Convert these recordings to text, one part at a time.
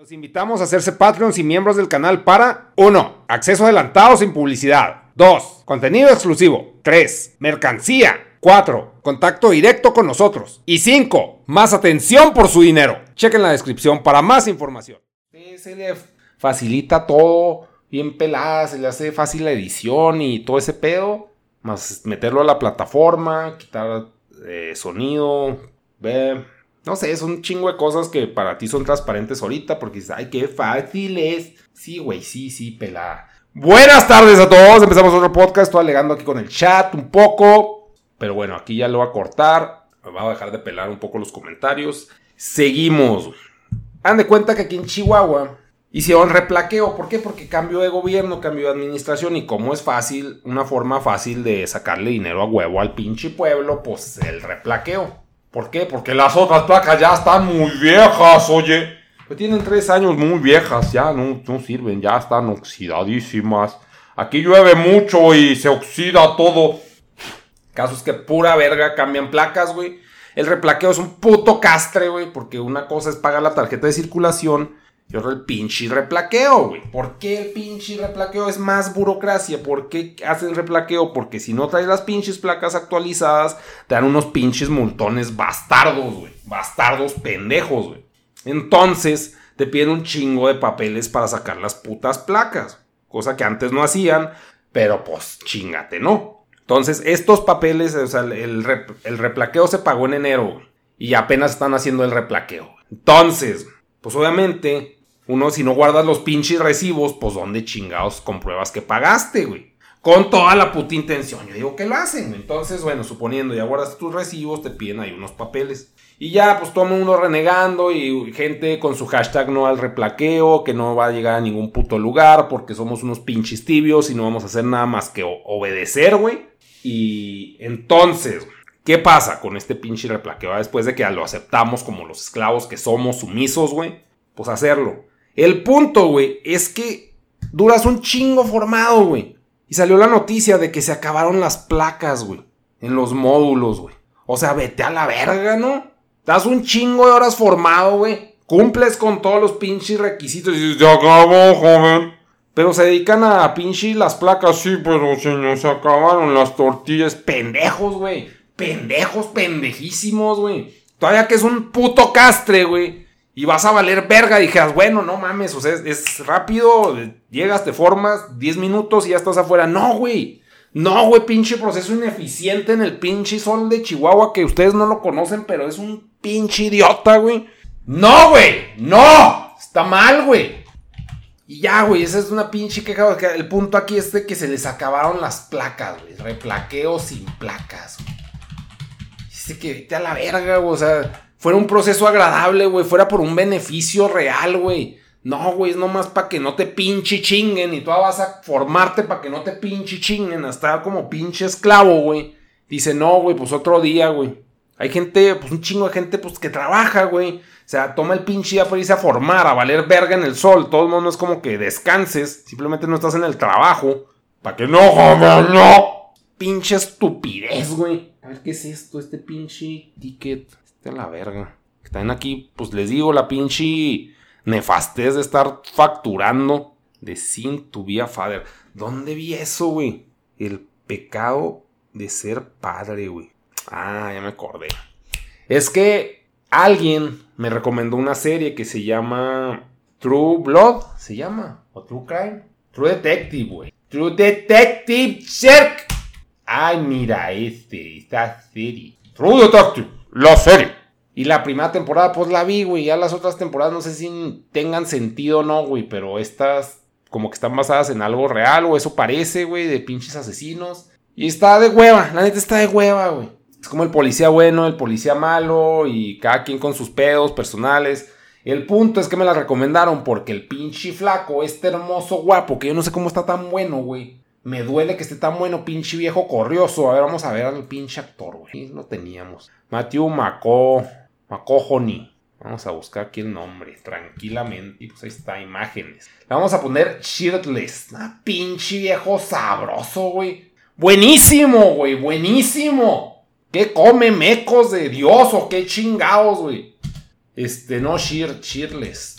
Los invitamos a hacerse Patreons y miembros del canal para 1. Acceso adelantado sin publicidad. 2. Contenido exclusivo. 3. Mercancía. 4. Contacto directo con nosotros. Y 5. Más atención por su dinero. Chequen la descripción para más información. Se le facilita todo bien pelada, se le hace fácil la edición y todo ese pedo. Más meterlo a la plataforma, quitar eh, sonido, ver no sé, es un chingo de cosas que para ti son transparentes ahorita porque dices, ay, qué fácil es. Sí, güey, sí, sí, pelada. Buenas tardes a todos, empezamos otro podcast, estoy alegando aquí con el chat un poco, pero bueno, aquí ya lo voy a cortar, me voy a dejar de pelar un poco los comentarios. Seguimos. Han de cuenta que aquí en Chihuahua hicieron replaqueo, ¿por qué? Porque cambio de gobierno, cambio de administración y como es fácil, una forma fácil de sacarle dinero a huevo al pinche pueblo, pues el replaqueo. ¿Por qué? Porque las otras placas ya están muy viejas, oye. Pues tienen tres años muy viejas, ya no, no sirven, ya están oxidadísimas. Aquí llueve mucho y se oxida todo. Caso es que pura verga cambian placas, güey. El replaqueo es un puto castre, güey, porque una cosa es pagar la tarjeta de circulación y ahora el pinche replaqueo, güey. ¿Por qué el pinche replaqueo es más burocracia? ¿Por qué hacen replaqueo? Porque si no traes las pinches placas actualizadas, te dan unos pinches multones bastardos, güey. Bastardos pendejos, güey. Entonces, te piden un chingo de papeles para sacar las putas placas. Cosa que antes no hacían, pero pues chingate, ¿no? Entonces, estos papeles, o sea, el, el replaqueo se pagó en enero, Y apenas están haciendo el replaqueo. Entonces, pues obviamente uno, si no guardas los pinches recibos, pues ¿dónde chingados compruebas que pagaste, güey? Con toda la puta intención. Yo digo que lo hacen. Entonces, bueno, suponiendo ya guardas tus recibos, te piden ahí unos papeles. Y ya, pues todo el mundo renegando y gente con su hashtag no al replaqueo, que no va a llegar a ningún puto lugar porque somos unos pinches tibios y no vamos a hacer nada más que obedecer, güey. Y entonces, ¿qué pasa con este pinche replaqueo? Después de que lo aceptamos como los esclavos que somos sumisos, güey, pues hacerlo. El punto, güey, es que duras un chingo formado, güey. Y salió la noticia de que se acabaron las placas, güey. En los módulos, güey. O sea, vete a la verga, ¿no? Das un chingo de horas formado, güey. Cumples con todos los pinches requisitos. Y dices, se acabó, joven. Pero se dedican a pinches las placas. Sí, pero se acabaron las tortillas. Pendejos, güey. Pendejos, pendejísimos, güey. Todavía que es un puto castre, güey y vas a valer verga. Dijeras, bueno, no mames, o sea, es, rápido, llegas, te formas, 10 minutos y ya estás afuera. No, güey. No, güey, pinche proceso ineficiente en el pinche sol de Chihuahua que ustedes no lo conocen, pero es un pinche idiota, güey. No, güey, no. Está mal, güey. Y ya, güey, esa es una pinche queja. El punto aquí es de que se les acabaron las placas, güey. Replaqueo sin placas. Dice que vete a la verga, güey. O sea, fuera un proceso agradable, güey, fuera por un beneficio real, güey. No, güey, es nomás para que no te pinche chinguen y tú vas a formarte para que no te pinche chinguen, a estar como pinche esclavo, güey. Dice, no, güey, pues otro día, güey. Hay gente, pues un chingo de gente, pues que trabaja, güey. O sea, toma el pinche día para irse a formar, a valer verga en el sol. Todo el mundo es como que descanses, simplemente no estás en el trabajo. Para que no, joder, no. Pinche estupidez, güey. A ver, ¿qué es esto? Este pinche ticket. De la verga. Están aquí, pues les digo, la pinche nefastez de estar facturando de sin tu vía father. ¿Dónde vi eso, güey? El pecado de ser padre, güey. Ah, ya me acordé. Es que alguien me recomendó una serie que se llama True Blood, se llama, o True Crime. True Detective, güey. True Detective Shark. Ay, mira este, esta serie. True Detective la serie. Y la primera temporada, pues la vi, güey. Ya las otras temporadas no sé si tengan sentido o no, güey. Pero estas, como que están basadas en algo real, o eso parece, güey, de pinches asesinos. Y está de hueva, la neta está de hueva, güey. Es como el policía bueno, el policía malo, y cada quien con sus pedos personales. El punto es que me la recomendaron porque el pinche flaco, este hermoso guapo, que yo no sé cómo está tan bueno, güey. Me duele que esté tan bueno, pinche viejo corrioso. A ver, vamos a ver al pinche actor, güey. Lo teníamos. Matthew Maco. Macohony. Vamos a buscar aquí el nombre, tranquilamente. Y pues ahí está, imágenes. Le vamos a poner shirtless. Ah, pinche viejo sabroso, güey. Buenísimo, güey, buenísimo. ¿Qué come mecos de Dios o qué chingados, güey? Este, no, shir, shirtless.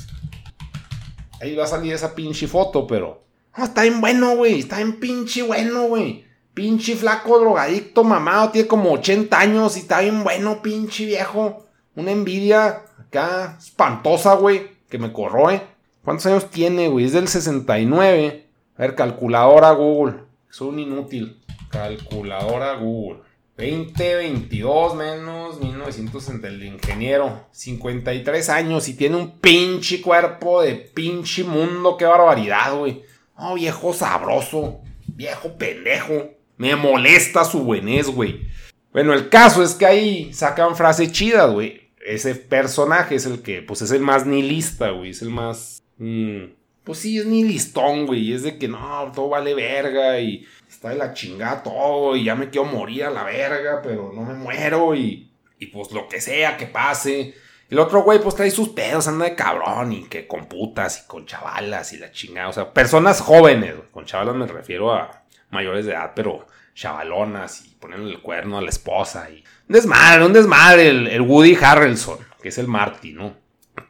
Ahí va a salir esa pinche foto, pero. No, está bien bueno, güey. Está bien pinche bueno, güey. Pinche flaco drogadicto, mamado. Tiene como 80 años y está bien bueno, pinche viejo. Una envidia acá espantosa, güey. Que me corroe. ¿Cuántos años tiene, güey? Es del 69. A ver, calculadora Google. Es un inútil. Calculadora Google. 2022 menos 1960, el ingeniero, 53 años y tiene un pinche cuerpo de pinche mundo, qué barbaridad, güey. Oh, viejo sabroso, viejo pendejo. Me molesta su buenés, güey. Bueno, el caso es que ahí sacan frases chidas, güey. Ese personaje es el que, pues es el más nihilista, güey. Es el más... Mm, pues sí, es nihilistón, güey. Es de que no, todo vale verga y está de la chingada todo y ya me quiero morir a la verga, pero no me muero y, y pues lo que sea que pase. El otro güey pues trae sus pedos, anda de cabrón y que con putas y con chavalas y la chingada. O sea, personas jóvenes, con chavalas me refiero a mayores de edad, pero chavalonas y ponen el cuerno a la esposa y... Un desmadre, un desmadre, el, el Woody Harrelson, que es el Marty, ¿no?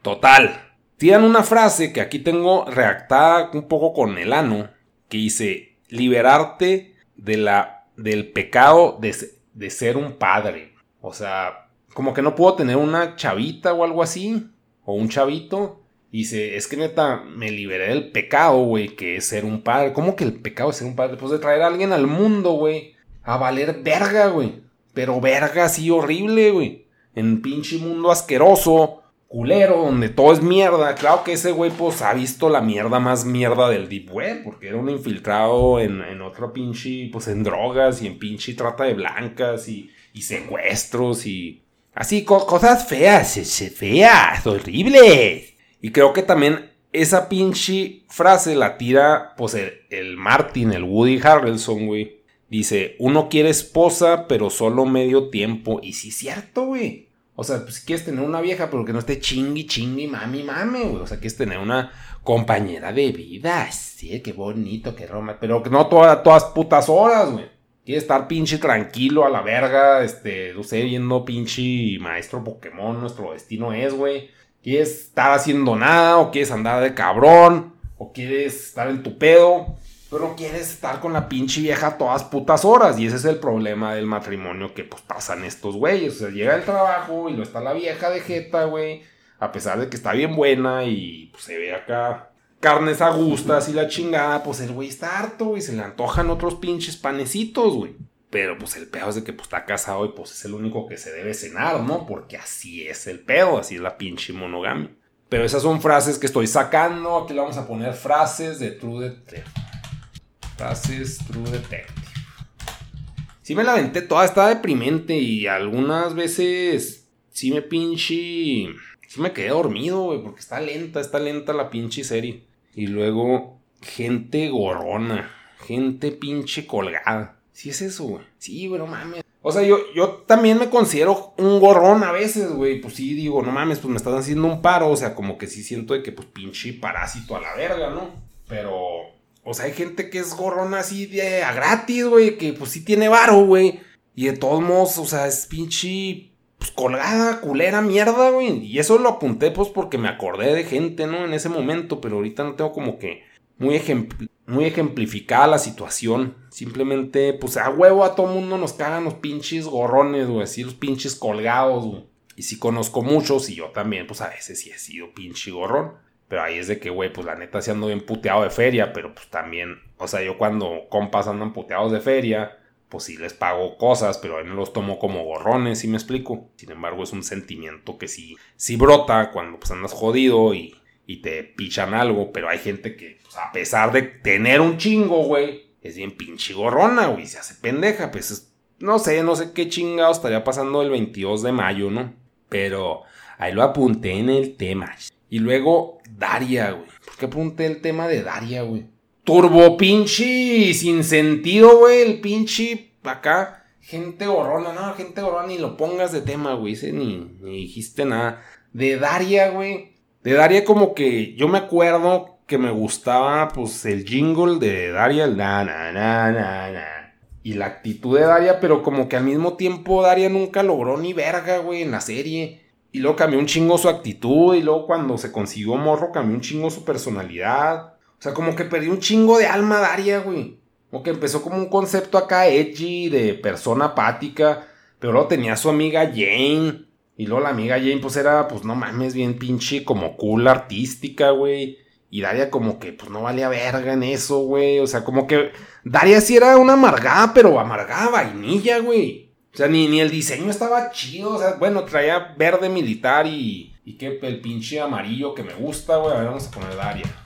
Total. Tienen una frase que aquí tengo redactada un poco con el ano, que dice, liberarte de la, del pecado de, de ser un padre. O sea, como que no puedo tener una chavita o algo así, o un chavito. Y dice, es que neta, me liberé del pecado, güey, que es ser un padre. ¿Cómo que el pecado es ser un padre? Pues de traer a alguien al mundo, güey. A valer verga, güey. Pero verga así horrible, güey. En pinche mundo asqueroso culero, donde todo es mierda. Claro que ese güey, pues, ha visto la mierda más mierda del Deep Web, porque era un infiltrado en, en otro pinche, pues, en drogas y en pinche trata de blancas y, y secuestros y así, cosas feas, feas, horribles. Y creo que también esa pinche frase la tira, pues, el, el Martin, el Woody Harrelson, güey. Dice, uno quiere esposa, pero solo medio tiempo. Y sí, cierto, güey. O sea, pues quieres tener una vieja, pero que no esté chingui, chingui, mami, mami, güey. O sea, quieres tener una compañera de vida. Sí, qué bonito, qué roma. Pero que no todas, todas putas horas, güey. Quieres estar pinche tranquilo a la verga, este, no sé, viendo pinche maestro Pokémon, nuestro destino es, güey. Quieres estar haciendo nada, o quieres andar de cabrón, o quieres estar en tu pedo. Pero quieres estar con la pinche vieja todas putas horas. Y ese es el problema del matrimonio que pues pasan estos güeyes. O sea, llega el trabajo y lo está la vieja de jeta, güey. A pesar de que está bien buena y pues, se ve acá carnes agustas y la chingada, pues el güey está harto, y Se le antojan otros pinches panecitos, güey. Pero pues el pedo es de que pues está casado y pues es el único que se debe cenar, ¿no? Porque así es el pedo, así es la pinche monogamia. Pero esas son frases que estoy sacando. Aquí le vamos a poner frases de True Detective. Frases True Detective. Sí me la aventé toda, estaba deprimente y algunas veces sí me pinche... Sí me quedé dormido, güey, porque está lenta, está lenta la pinche serie. Y luego, gente gorrona, gente pinche colgada. Sí es eso, güey. Sí, güey, no mames. O sea, yo, yo también me considero un gorrón a veces, güey. Pues sí, digo, no mames, pues me estás haciendo un paro. O sea, como que sí siento de que, pues, pinche parásito a la verga, ¿no? Pero o sea, hay gente que es gorrona así de a gratis, güey, que pues sí tiene varo, güey. Y de todos modos, o sea, es pinche pues, colgada, culera, mierda, güey. Y eso lo apunté pues porque me acordé de gente, ¿no? En ese momento, pero ahorita no tengo como que muy, muy ejemplificada la situación. Simplemente, pues a huevo a todo mundo nos cagan los pinches gorrones, güey, así los pinches colgados, güey. Y sí conozco muchos y yo también, pues a veces sí he sido pinche gorrón. Pero ahí es de que, güey, pues la neta sí ando bien puteado de feria, pero pues también, o sea, yo cuando compas andan puteados de feria, pues sí les pago cosas, pero ahí no los tomo como gorrones, ¿sí me explico? Sin embargo, es un sentimiento que sí, sí brota cuando pues andas jodido y, y te pichan algo, pero hay gente que, pues, a pesar de tener un chingo, güey, es bien pinche gorrona, güey, se hace pendeja, pues no sé, no sé qué chingado estaría pasando el 22 de mayo, ¿no? Pero ahí lo apunté en el tema. Y luego Daria, güey. ¿Por qué apunté el tema de Daria, güey? Turbo pinche sin sentido, güey. El pinche acá. Gente gorrona, no, gente gorrona, ni lo pongas de tema, güey. Ni, ni dijiste nada. De Daria, güey. De Daria, como que yo me acuerdo que me gustaba, pues, el jingle de Daria, el na, na, na, na, na. Y la actitud de Daria, pero como que al mismo tiempo Daria nunca logró ni verga, güey, en la serie. Y luego cambió un chingo su actitud. Y luego cuando se consiguió morro, cambió un chingo su personalidad. O sea, como que perdió un chingo de alma Daria, güey. Como que empezó como un concepto acá edgy de persona apática. Pero luego tenía a su amiga Jane. Y luego la amiga Jane, pues era, pues no mames, bien pinche como cool artística, güey. Y Daria como que, pues no valía verga en eso, güey. O sea, como que Daria sí era una amargada, pero amargada vainilla, güey. O sea, ni, ni el diseño estaba chido. O sea, bueno, traía verde militar y, y que el pinche amarillo que me gusta, güey. A ver, vamos a poner Daria.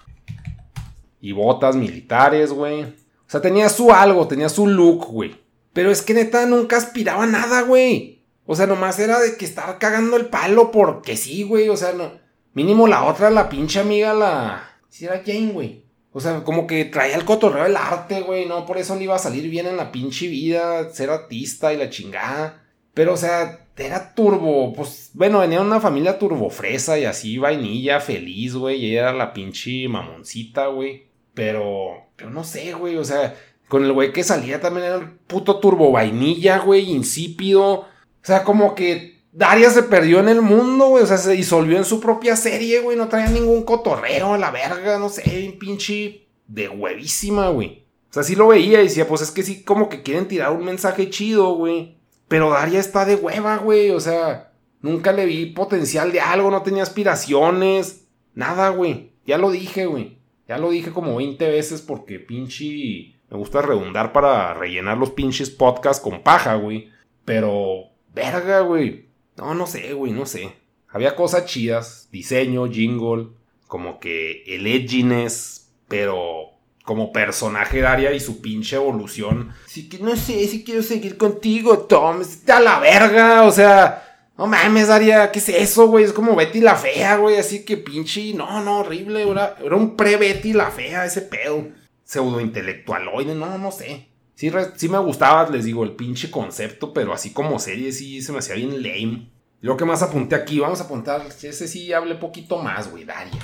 Y botas militares, güey. O sea, tenía su algo, tenía su look, güey. Pero es que neta nunca aspiraba a nada, güey. O sea, nomás era de que estaba cagando el palo porque sí, güey. O sea, no. Mínimo la otra, la pinche amiga, la. Si era Jane, güey. O sea, como que traía el cotorreo del arte, güey. No, por eso le iba a salir bien en la pinche vida. Ser artista y la chingada. Pero, o sea, era turbo. Pues, bueno, venía una familia turbofresa y así, vainilla, feliz, güey. Y ella era la pinche mamoncita, güey. Pero, pero no sé, güey. O sea, con el güey que salía también era el puto turbo vainilla, güey, insípido. O sea, como que Daria se perdió en el mundo, güey. O sea, se disolvió en su propia serie, güey. No traía ningún cotorreo a la verga, no sé, un pinche de huevísima, güey. O sea, sí lo veía y decía, pues es que sí, como que quieren tirar un mensaje chido, güey. Pero Daria está de hueva, güey. O sea, nunca le vi potencial de algo, no tenía aspiraciones. Nada, güey. Ya lo dije, güey. Ya lo dije como 20 veces porque pinche... Me gusta redundar para rellenar los pinches podcasts con paja, güey. Pero... Verga, güey. No, no sé, güey, no sé. Había cosas chidas. Diseño, jingle. Como que el edginess. Pero... Como personaje de área y su pinche evolución. Así que no sé si quiero seguir contigo, Tom. Está a la verga. O sea... No mames, Daria, ¿qué es eso, güey? Es como Betty la fea, güey. Así que pinche. No, no, horrible. Era, era un pre-Betty la fea, ese pedo. Pseudo intelectualoide, no, no sé. Sí, sí me gustaba, les digo, el pinche concepto, pero así como serie sí se me hacía bien lame. Lo que más apunté aquí, vamos a apuntar. Ese sí hable poquito más, güey, Daria.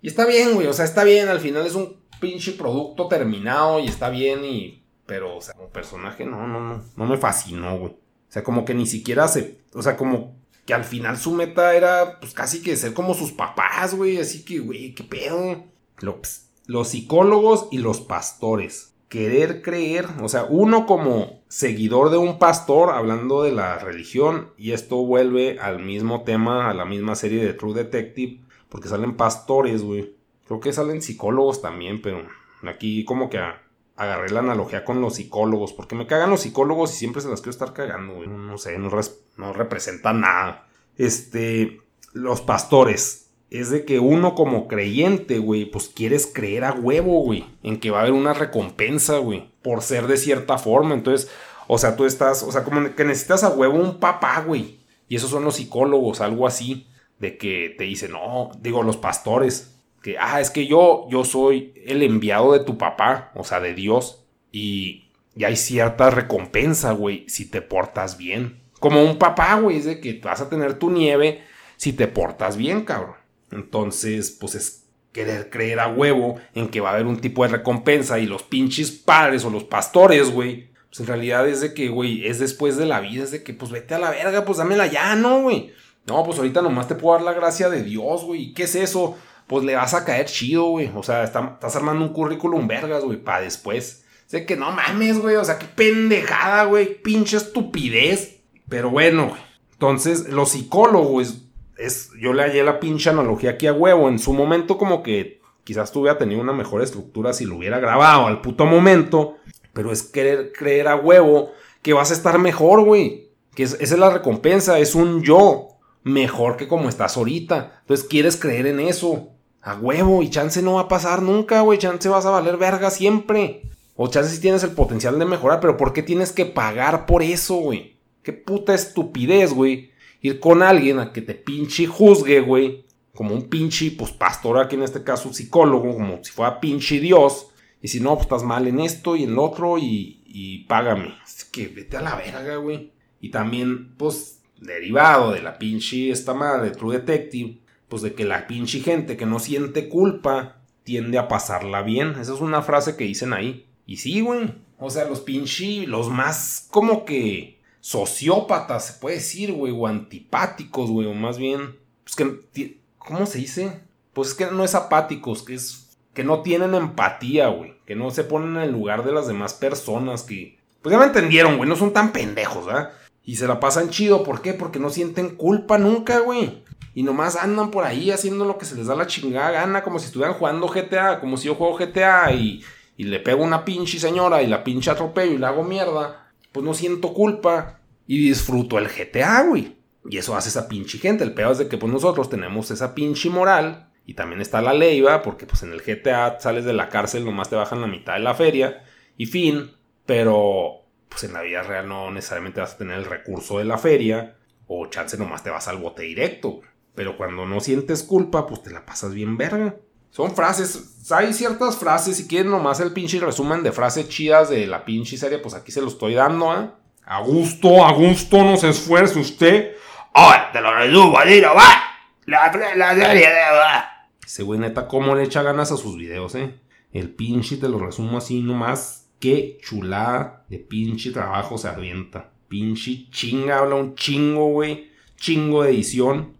Y está bien, güey, o sea, está bien. Al final es un pinche producto terminado y está bien y. Pero, o sea, como personaje, no, no, no. No me fascinó, güey. O sea, como que ni siquiera se. O sea, como que al final su meta era, pues casi que ser como sus papás, güey. Así que, güey, qué pedo. Los, los psicólogos y los pastores. Querer creer, o sea, uno como seguidor de un pastor, hablando de la religión, y esto vuelve al mismo tema, a la misma serie de True Detective, porque salen pastores, güey. Creo que salen psicólogos también, pero aquí como que a, agarré la analogía con los psicólogos, porque me cagan los psicólogos y siempre se las quiero estar cagando, güey. No sé, no, no representan nada. Este, los pastores. Es de que uno como creyente, güey, pues quieres creer a huevo, güey, en que va a haber una recompensa, güey, por ser de cierta forma. Entonces, o sea, tú estás, o sea, como que necesitas a huevo un papá, güey. Y esos son los psicólogos, algo así, de que te dicen, no, digo, los pastores, que, ah, es que yo, yo soy el enviado de tu papá, o sea, de Dios, y, y hay cierta recompensa, güey, si te portas bien. Como un papá, güey, es de que vas a tener tu nieve si te portas bien, cabrón. Entonces, pues es querer creer a huevo en que va a haber un tipo de recompensa y los pinches padres o los pastores, güey. Pues en realidad es de que, güey, es después de la vida, es de que, pues vete a la verga, pues dámela ya, ¿no, güey? No, pues ahorita nomás te puedo dar la gracia de Dios, güey. ¿Qué es eso? Pues le vas a caer chido, güey. O sea, estás armando un currículum vergas, güey, para después. Sé que no mames, güey. O sea, qué pendejada, güey. Pinche estupidez. Pero bueno, güey. Entonces, los psicólogos, es, yo le hallé la pinche analogía aquí a huevo. En su momento, como que quizás tú hubiera tenido una mejor estructura si lo hubiera grabado al puto momento. Pero es querer creer a huevo que vas a estar mejor, güey. Que esa es la recompensa, es un yo mejor que como estás ahorita. Entonces quieres creer en eso. A huevo, y chance no va a pasar nunca, güey. Chance vas a valer verga siempre. O chance si tienes el potencial de mejorar, pero ¿por qué tienes que pagar por eso, güey? Qué puta estupidez, güey. Ir con alguien a que te pinche juzgue, güey. Como un pinche, pues pastor aquí en este caso, psicólogo, como si fuera pinche Dios. Y si no, pues estás mal en esto y en lo otro y, págame. Así que vete a la verga, güey. Y también, pues, derivado de la pinche esta madre True Detective, pues de que la pinche gente que no siente culpa tiende a pasarla bien. Esa es una frase que dicen ahí. Y sí, güey. O sea, los pinche, los más como que sociópatas, se puede decir, güey, o antipáticos, güey, o más bien, pues que, ¿cómo se dice? Pues es que no es apáticos, que es, que no tienen empatía, güey, que no se ponen en el lugar de las demás personas, que, pues ya me entendieron, güey, no son tan pendejos, ¿verdad? Y se la pasan chido, ¿por qué? Porque no sienten culpa nunca, güey. Y nomás andan por ahí haciendo lo que se les da la chingada gana, como si estuvieran jugando GTA, como si yo juego GTA y, y le pego una pinche señora y la pinche atropello y le hago mierda. Pues no siento culpa y disfruto el GTA, güey. Y eso hace esa pinche gente. El peor es de que pues nosotros tenemos esa pinche moral. Y también está la ley, va, porque pues en el GTA sales de la cárcel, nomás te bajan la mitad de la feria. Y fin. Pero pues en la vida real no necesariamente vas a tener el recurso de la feria. O chance nomás te vas al bote directo. Pero cuando no sientes culpa, pues te la pasas bien verga. Son frases, hay ciertas frases, si quieren nomás el pinche resumen de frases chidas de la pinche serie, pues aquí se lo estoy dando, ¿eh? A gusto, a gusto, no se esfuerce usted. ¡Ay, te lo resumo, va! La, la serie de va. Ese güey neta, cómo le echa ganas a sus videos, ¿eh? El pinche te lo resumo así nomás. Qué chulada de pinche trabajo se avienta. Pinche chinga, habla un chingo, güey. Chingo de edición.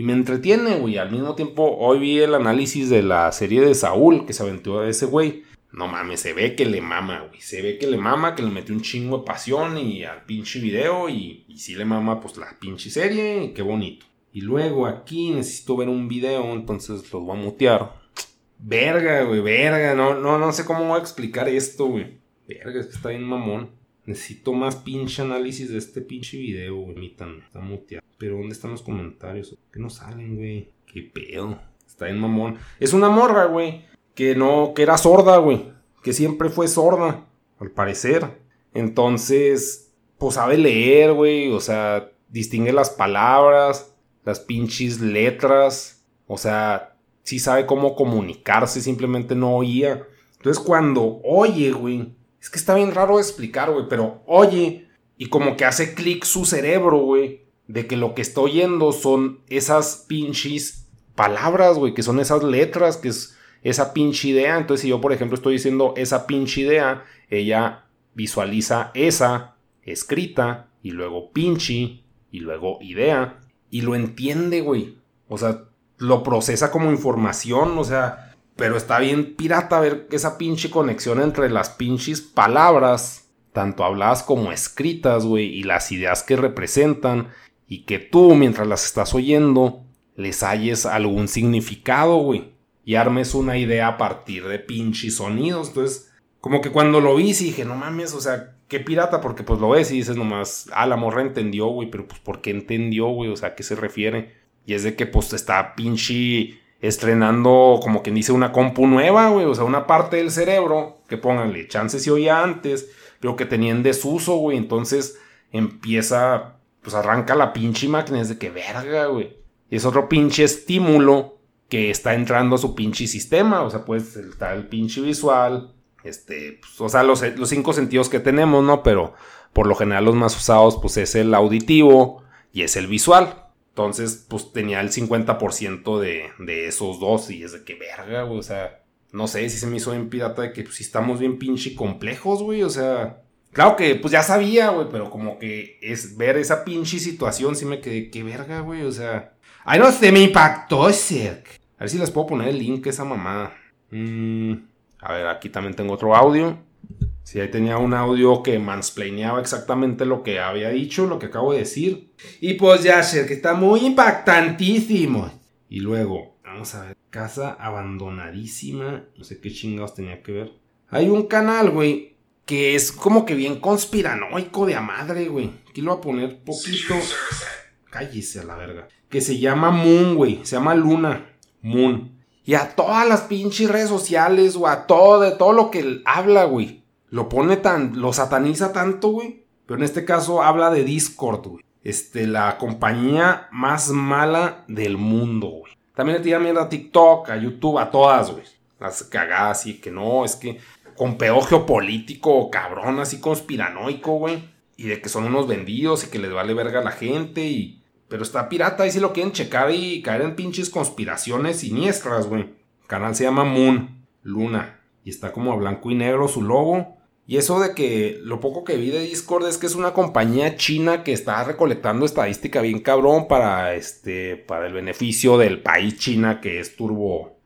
Y me entretiene, güey. Al mismo tiempo, hoy vi el análisis de la serie de Saúl que se aventó ese güey. No mames, se ve que le mama, güey. Se ve que le mama, que le metió un chingo de pasión y al pinche video. Y, y sí le mama, pues la pinche serie. Y qué bonito. Y luego aquí necesito ver un video, entonces los voy a mutear. Verga, güey, verga. No, no, no sé cómo voy a explicar esto, güey. Verga, es que está bien mamón. Necesito más pinche análisis de este pinche video, güey. Está muteado. Pero ¿dónde están los comentarios? ¿Qué no salen, güey? ¿Qué pedo? Está en mamón. Es una morra, güey. Que no, que era sorda, güey. Que siempre fue sorda, al parecer. Entonces, pues sabe leer, güey. O sea, distingue las palabras, las pinches letras. O sea, sí sabe cómo comunicarse, simplemente no oía. Entonces, cuando oye, güey es que está bien raro de explicar, güey, pero oye, y como que hace clic su cerebro, güey, de que lo que está oyendo son esas pinches palabras, güey, que son esas letras, que es esa pinche idea. Entonces, si yo, por ejemplo, estoy diciendo esa pinche idea, ella visualiza esa escrita y luego pinche y luego idea y lo entiende, güey. O sea, lo procesa como información, o sea, pero está bien pirata ver esa pinche conexión entre las pinches palabras, tanto habladas como escritas, güey, y las ideas que representan, y que tú, mientras las estás oyendo, les halles algún significado, güey, y armes una idea a partir de pinches sonidos. Entonces, como que cuando lo vi, sí dije, no mames, o sea, qué pirata, porque pues lo ves y dices nomás, ah, la morra entendió, güey, pero pues, ¿por qué entendió, güey? O sea, ¿a qué se refiere? Y es de que pues está pinche estrenando, como quien dice, una compu nueva, güey. O sea, una parte del cerebro que pónganle chances si oía antes, pero que tenía en desuso, güey. Entonces empieza, pues arranca la pinche máquina. Es de que verga, güey. Y es otro pinche estímulo que está entrando a su pinche sistema. O sea, pues está el pinche visual. Este, pues, o sea, los, los cinco sentidos que tenemos, ¿no? Pero por lo general los más usados, pues es el auditivo y es el visual. Entonces, pues tenía el 50% de, de esos dos. Y es de que verga, güey. O sea, no sé si se me hizo bien pirata de que pues, si estamos bien pinche complejos, güey. O sea, claro que pues ya sabía, güey. Pero como que es ver esa pinche situación, sí me quedé, qué verga, güey. O sea, ay, no sé, me impactó ese. A ver si les puedo poner el link a esa mamada. Mm, a ver, aquí también tengo otro audio. Sí, ahí tenía un audio que mansplaineaba exactamente lo que había dicho, lo que acabo de decir. Y pues ya sé que está muy impactantísimo. Y luego, vamos a ver, casa abandonadísima. No sé qué chingados tenía que ver. Hay un canal, güey, que es como que bien conspiranoico de a madre, güey. Aquí lo voy a poner poquito. Cállese a la verga. Que se llama Moon, güey. Se llama Luna. Moon. Y a todas las pinches redes sociales, o a todo, de todo lo que habla, güey lo pone tan, lo sataniza tanto, güey. Pero en este caso habla de Discord, güey. Este, la compañía más mala del mundo, güey. También le tira mierda a TikTok, a YouTube, a todas, güey. Las cagadas y que no, es que con peor geopolítico, cabrón, así conspiranoico, güey. Y de que son unos vendidos y que les vale verga a la gente y... Pero está pirata, y si lo quieren checar y caer en pinches conspiraciones siniestras, güey. El canal se llama Moon, Luna. Y está como a blanco y negro su logo. Y eso de que lo poco que vi de Discord es que es una compañía china que está recolectando estadística bien cabrón para este para el beneficio del país China que es turbo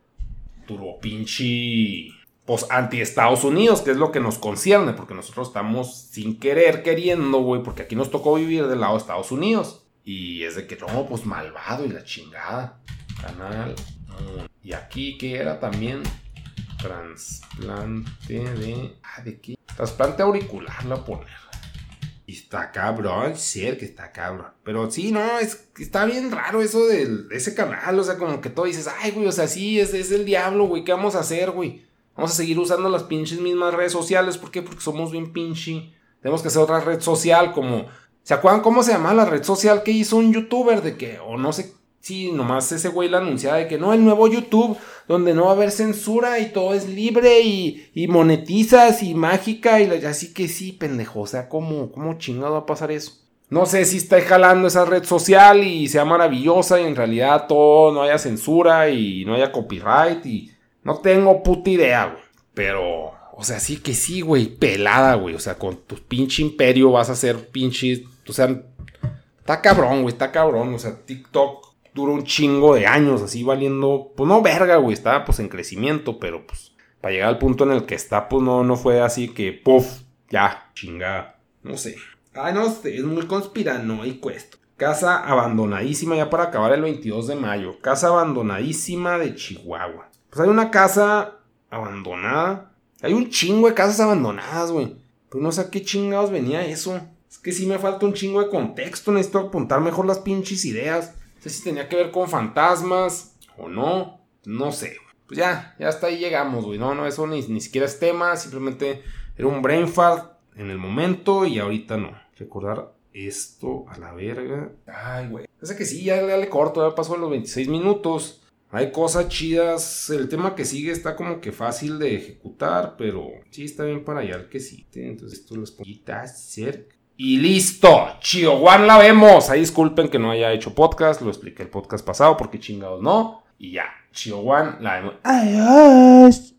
turbo pinche pues anti Estados Unidos, que es lo que nos concierne, porque nosotros estamos sin querer queriendo, güey, porque aquí nos tocó vivir del lado de Estados Unidos. Y es de que no, pues malvado y la chingada. Canal. Y aquí que era también trasplante de ah, ¿de qué? Trasplante auricular la poner. Y está cabrón, ser que está cabrón. Pero sí, no, es, está bien raro eso de ese canal. O sea, como que todo dices, ay, güey, o sea, sí, es, es el diablo, güey, ¿qué vamos a hacer, güey? Vamos a seguir usando las pinches mismas redes sociales. ¿Por qué? Porque somos bien pinche. Tenemos que hacer otra red social como... ¿Se acuerdan cómo se llama la red social que hizo un youtuber? De que, o no sé Sí, nomás ese güey la anunciaba de que no, el nuevo YouTube, donde no va a haber censura y todo es libre y, y monetizas y mágica y así que sí, pendejo, o sea, ¿cómo, ¿cómo chingado va a pasar eso? No sé si está jalando esa red social y sea maravillosa y en realidad todo no haya censura y no haya copyright y no tengo puta idea, güey. Pero, o sea, sí que sí, güey, pelada, güey. O sea, con tu pinche imperio vas a ser pinche, o sea, está cabrón, güey, está cabrón. O sea, TikTok duró un chingo de años así valiendo, pues no verga, güey, estaba pues en crecimiento, pero pues para llegar al punto en el que está, pues no, no fue así que, puff, ya, chingada, no sé. Ay, no sé, es muy conspirano y cuesta. Casa abandonadísima ya para acabar el 22 de mayo. Casa abandonadísima de Chihuahua. Pues hay una casa abandonada. Hay un chingo de casas abandonadas, güey. Pues no sé a qué chingados venía eso. Es que sí me falta un chingo de contexto. Necesito apuntar mejor las pinches ideas sé si tenía que ver con fantasmas o no. No sé. Pues ya, ya hasta ahí llegamos, güey. No, no, eso ni, ni siquiera es tema. Simplemente era un brain fart en el momento y ahorita no. Recordar esto a la verga. Ay, güey. Sé que sí, ya, le corto, ya pasó los 26 minutos. Hay cosas chidas. El tema que sigue está como que fácil de ejecutar, pero sí está bien para allá que sí. Entonces esto lo pongo cerca. Y listo, Chihuahua la vemos. Ahí disculpen que no haya hecho podcast, lo expliqué el podcast pasado porque chingados no. Y ya, Chihuahua la vemos. Adiós.